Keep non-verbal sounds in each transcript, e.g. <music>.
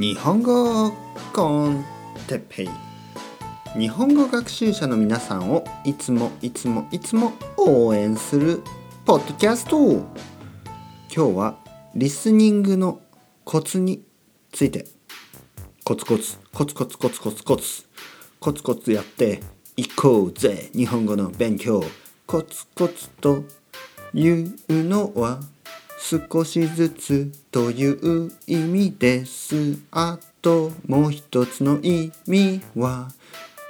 日本語コンテッペイ。日本語学習者の皆さんをいつもいつもいつも応援するポッドキャスト。今日はリスニングのコツについてコツコツコツコツコツコツコツコツコツやっていこうぜ。日本語の勉強コツコツというのは少しずつという意味です。あともう一つの意味は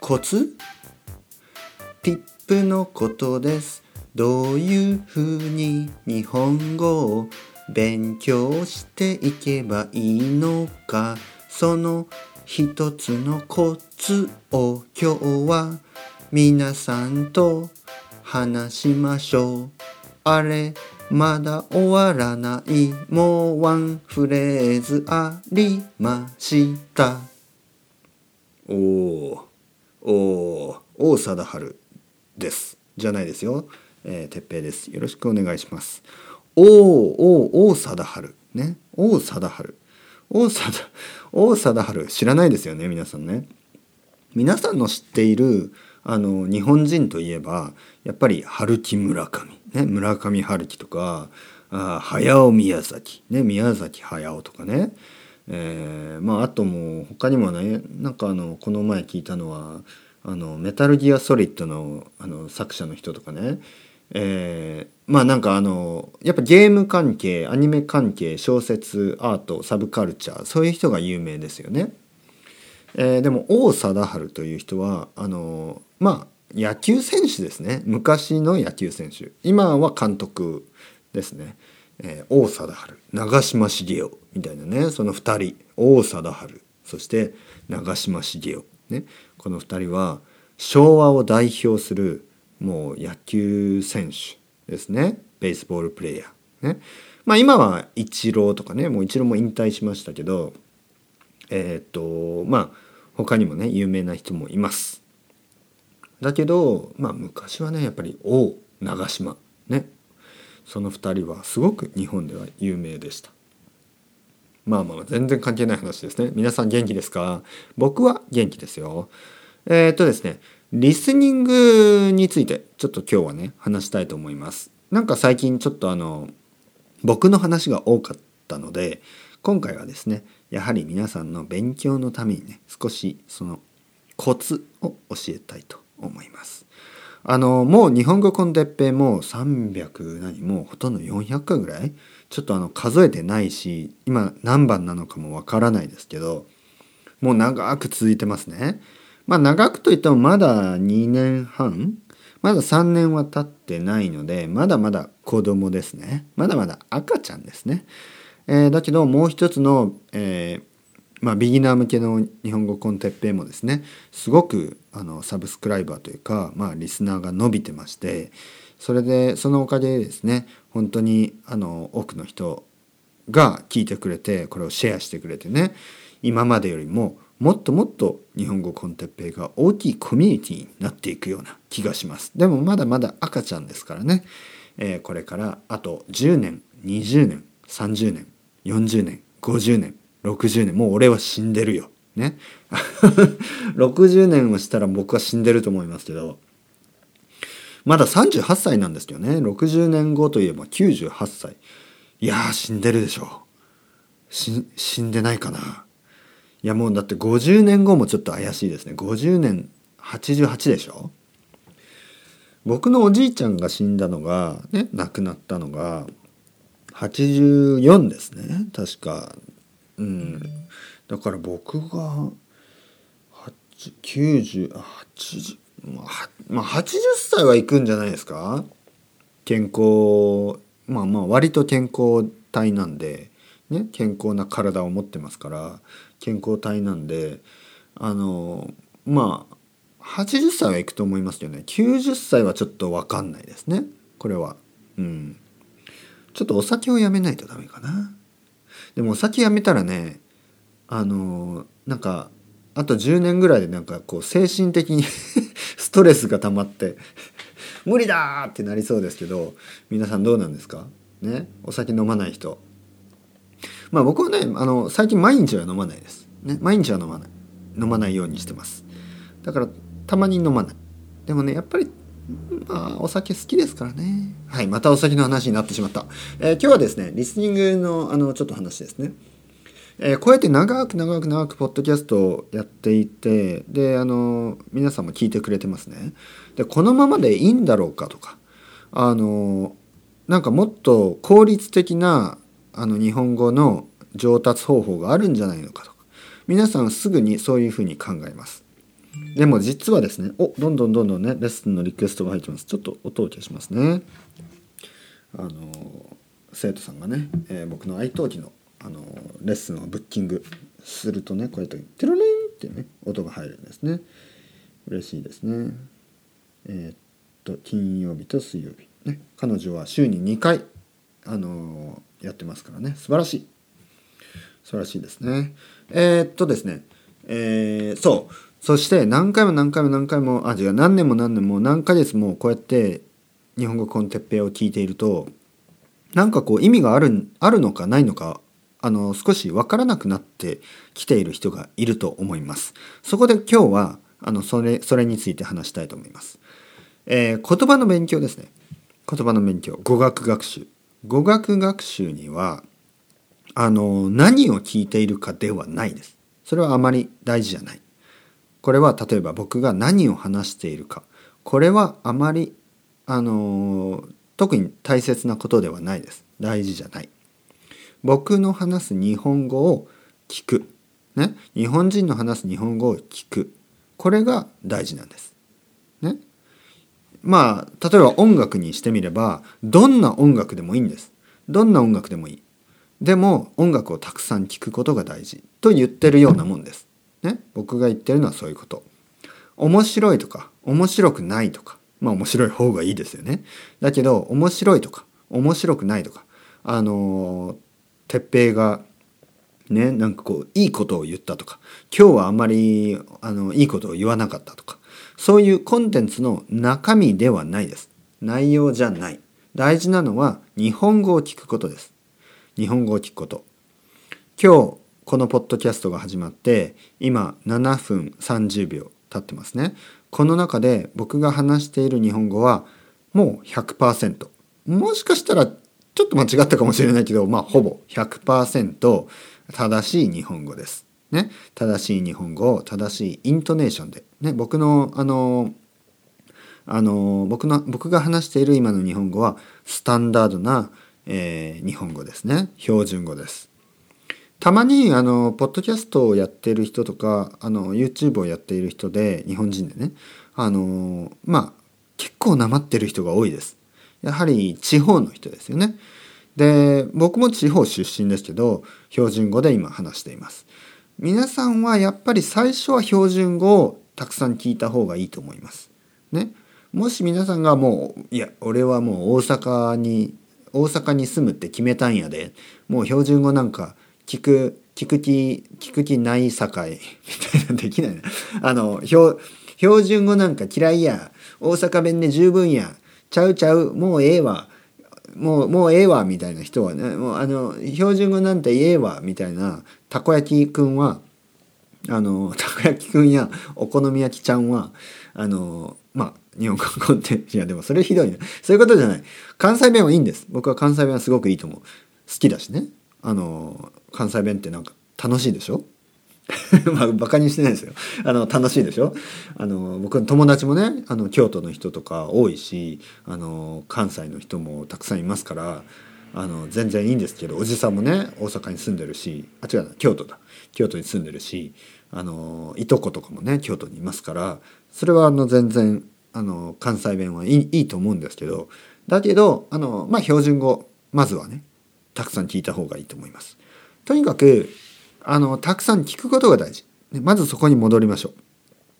コツ？ティップのことです。どういうふうに日本語を勉強していけばいいのかその一つのコツを今日は皆さんと話しましょう。あれ？まだ終わらない。もうワンフレーズありました。おおお王貞治です。じゃないですよ。えー、てっぺいです。よろしくお願いします。おお王貞治ね。王貞治。王貞王貞治。知らないですよね皆さんね。皆さんの知っているあの日本人といえばやっぱり春木村上、ね、村上春樹とかあ早尾宮崎、ね、宮崎駿とかね、えーまあ、あともう他にもねなんかあのこの前聞いたのはあのメタルギアソリッドのあの作者の人とかね、えー、まあなんかあのやっぱゲーム関係アニメ関係小説アートサブカルチャーそういう人が有名ですよね。えー、でも王貞治という人はあのまあ野球選手ですね。昔の野球選手。今は監督ですね、えー、王貞治。長嶋茂雄。みたいなね。その2人。王貞治。そして長嶋茂雄。ね。この2人は昭和を代表するもう野球選手ですね。ベースボールプレーヤー。ね。まあ今はイチローとかね。もうイチローも引退しましたけどえっ、とまあ他にもね有名な人もいます。だけどまあ昔はねやっぱり王長島ねその2人はすごく日本では有名でした。まあまあ全然関係ない話ですね。皆さん元気ですか？僕は元気ですよ。えっ、とですねリスニングについてちょっと今日はね話したいと思います。なんか最近ちょっとあの僕の話が多かったので今回はですねやはり皆さんの勉強のためにね少しそのコツを教えたいと思います。あのもう日本語コンテッペも300何もうほとんど400回ぐらいちょっとあの数えてないし今何番なのかもわからないですけどもう長く続いてますね。まあ長くといってもまだ2年半まだ3年は経ってないのでまだまだ子供ですねまだまだ赤ちゃんですね。えー、だけどもう一つの、えーまあ、ビギナー向けの日本語コンテッペイもですねすごくあのサブスクライバーというか、まあ、リスナーが伸びてましてそれでそのおかげでですね本当にあの多くの人が聞いてくれてこれをシェアしてくれてね今までよりももっともっと日本語コンテッペイが大きいコミュニティになっていくような気がします。でもまだまだ赤ちゃんですからね、えー、これからあと10年20年30年40年50年60年もう俺は死んでるよ。ね。<laughs> 60年をしたら僕は死んでると思いますけど。まだ38歳なんですよね。60年後といえば98歳。いやー死んでるでしょ。し死んでないかな。いやもうだって50年後もちょっと怪しいですね。50年88でしょ。僕のおじいちゃんが死んだのがね亡くなったのが84ですね。確か。うん。だから僕が9080まあ、80歳はいくんじゃないですか？健康まあまあ割と健康体なんで、ね、健康な体を持ってますから健康体なんであのまあ80歳はいくと思いますよね90歳はちょっと分かんないですねこれは。うん。ちょっとお酒をやめないとダメかな。でもお酒やめたらねあのなんかあと10年ぐらいでなんかこう精神的に <laughs> ストレスが溜まって無理だってなりそうですけど皆さんどうなんですか？ね？お酒飲まない人。まあ僕はねあの最近毎日は飲まないです、ね、毎日は飲まない。飲まないようにしてます。だからたまに飲まない。でもねやっぱりまあお酒好きですからね。はいまたお酒の話になってしまった、えー今日はですねリスニングのあのちょっと話ですね。えーこうやって長く長く長くポッドキャストをやっていてであの皆さんも聞いてくれてますね。でこのままでいいんだろうかとかあのなんかもっと効率的なあの日本語の上達方法があるんじゃないのかとか皆さんすぐにそういうふうに考えます。でも実はですねおどんどんどんどんねレッスンのリクエストが入ってます。ちょっと音を消しますね。あの生徒さんがね、えー僕の愛登記のあのレッスンをブッキングするとねこうやって「テロリン」ってね音が入るんですね。嬉しいですね。えーっと金曜日と水曜日。ね彼女は週に2回あのやってますからね。素晴らしい。素晴らしいですね。えーっとですねえーそう。そして何回も何回も何回もあ違う何年も何年も何ヶ月もこうやって日本語コンテッペイを聞いているとなんかこう意味があるあるのかないのかあの少し分からなくなってきている人がいると思います。そこで今日はあのそれそれについて話したいと思います。えー言葉の勉強ですね。言葉の勉強語学学習語学学習にはあの何を聞いているかではないです。それはあまり大事じゃない。これは例えば僕が何を話しているか。これはあまりあの特に大切なことではないです。大事じゃない。僕の話す日本語を聞く。ね？日本人の話す日本語を聞く。これが大事なんです。ね？まあ例えば音楽にしてみればどんな音楽でもいいんです。どんな音楽でもいい。でも音楽をたくさん聴くことが大事と言ってるようなもんです。ね僕が言ってるのはそういうこと。面白いとか面白くないとか。まあ面白い方がいいですよね。だけど面白いとか面白くないとか。あの鉄平がねなんかこういいことを言ったとか。今日はあんまりあのいいことを言わなかったとか。そういうコンテンツの中身ではないです。内容じゃない。大事なのは日本語を聞くことです。日本語を聞くこと。今日このポッドキャストが始まって今7分30秒経ってますね。この中で僕が話している日本語はもう100%もしかしたらちょっと間違ったかもしれないけどまあほぼ100%正しい日本語です。ね、正しい日本語を正しいイントネーションで、ね、僕のあのあの僕の僕が話している今の日本語はスタンダードな、えー日本語ですね。標準語です。たまにあのポッドキャストをやってる人とかあの YouTube をやっている人で日本人でねあのまあ結構なまってる人が多いです。やはり地方の人ですよね。で僕も地方出身ですけど標準語で今話しています。皆さんはやっぱり最初は標準語をたくさん聞いた方がいいと思います。ね。もし皆さんがもういや俺はもう大阪に大阪に住むって決めたんやでもう標準語なんか聞く聞く気聞く気ないさかい。みたいなできないな。あの標標準語なんか嫌いや。大阪弁で十分や。ちゃうちゃう。もうええわ。もうもうええわ。みたいな人はね。もうあの標準語なんてええわ。みたいな。たこ焼きくんは。あのたこ焼きくんや。お好み焼きちゃんは。あのまあ日本語コンテいやでもそれひどいね。そういうことじゃない。関西弁はいいんです。僕は関西弁はすごくいいと思う。好きだしね。あの関西弁ってなんか楽しいでしょ？<laughs> まあバカにしてないですよ。あの楽しいでしょ？あの僕の友達もねあの京都の人とか多いしあの関西の人もたくさんいますからあの全然いいんですけどおじさんもね大阪に住んでるしあ違うな京都だ。京都に住んでるしあのいとことかもね京都にいますからそれはあの全然あの関西弁はいいいいと思うんですけどだけどあのまあ標準語まずはねたくさん聞いた方がいいと思います。とにかくあのたくさん聞くことが大事。まずそこに戻りましょ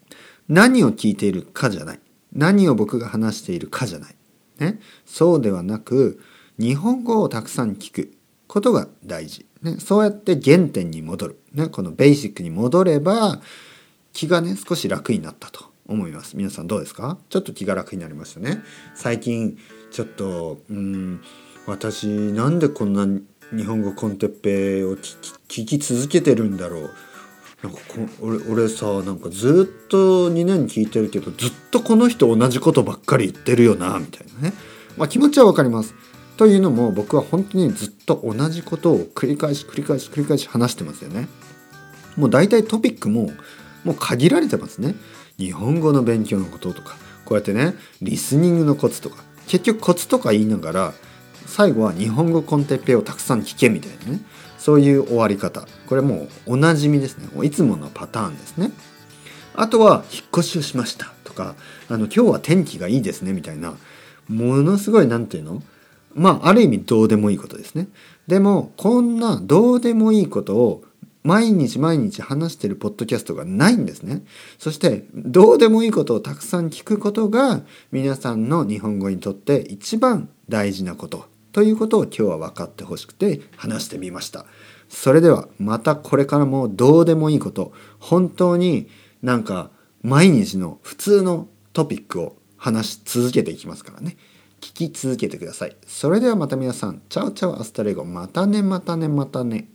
う。何を聞いているかじゃない。何を僕が話しているかじゃない。ね、そうではなく日本語をたくさん聞くことが大事。ね、そうやって原点に戻る。ね、このベーシックに戻れば気がね少し楽になったと思います。皆さんどうですか？ちょっと気が楽になりましたね。最近ちょっとうん私なんでこんな日本語コンテッペを聞き続けてるんだろうなんかこ俺俺さなんかずっと2年聞いてるけどずっとこの人同じことばっかり言ってるよなみたいなね、まあ、気持ちはわかります。というのも僕は本当にずっと同じことを繰り返し繰り返し繰り返し話してますよね。もう大体トピックももう限られてますね。日本語の勉強のこととかこうやってねリスニングのコツとか結局コツとか言いながら最後は日本語コンテッペをたくさん聞けみたいなね。そういう終わり方。これもうおなじみですね。いつものパターンですね。あとは引っ越しをしましたとかあの今日は天気がいいですねみたいなものすごい何て言うの？まあある意味どうでもいいことですね。でもこんなどうでもいいことを毎日毎日話してるポッドキャストがないんですね。そしてどうでもいいことをたくさん聞くことが皆さんの日本語にとって一番大事なこと。ということを今日は分かってほしくて話してみました。それではまたこれからもどうでもいいこと本当になんか毎日の普通のトピックを話し続けていきますからね。聞き続けてください。それではまた皆さん。 Chao chao hasta luego。またねまたねまたね。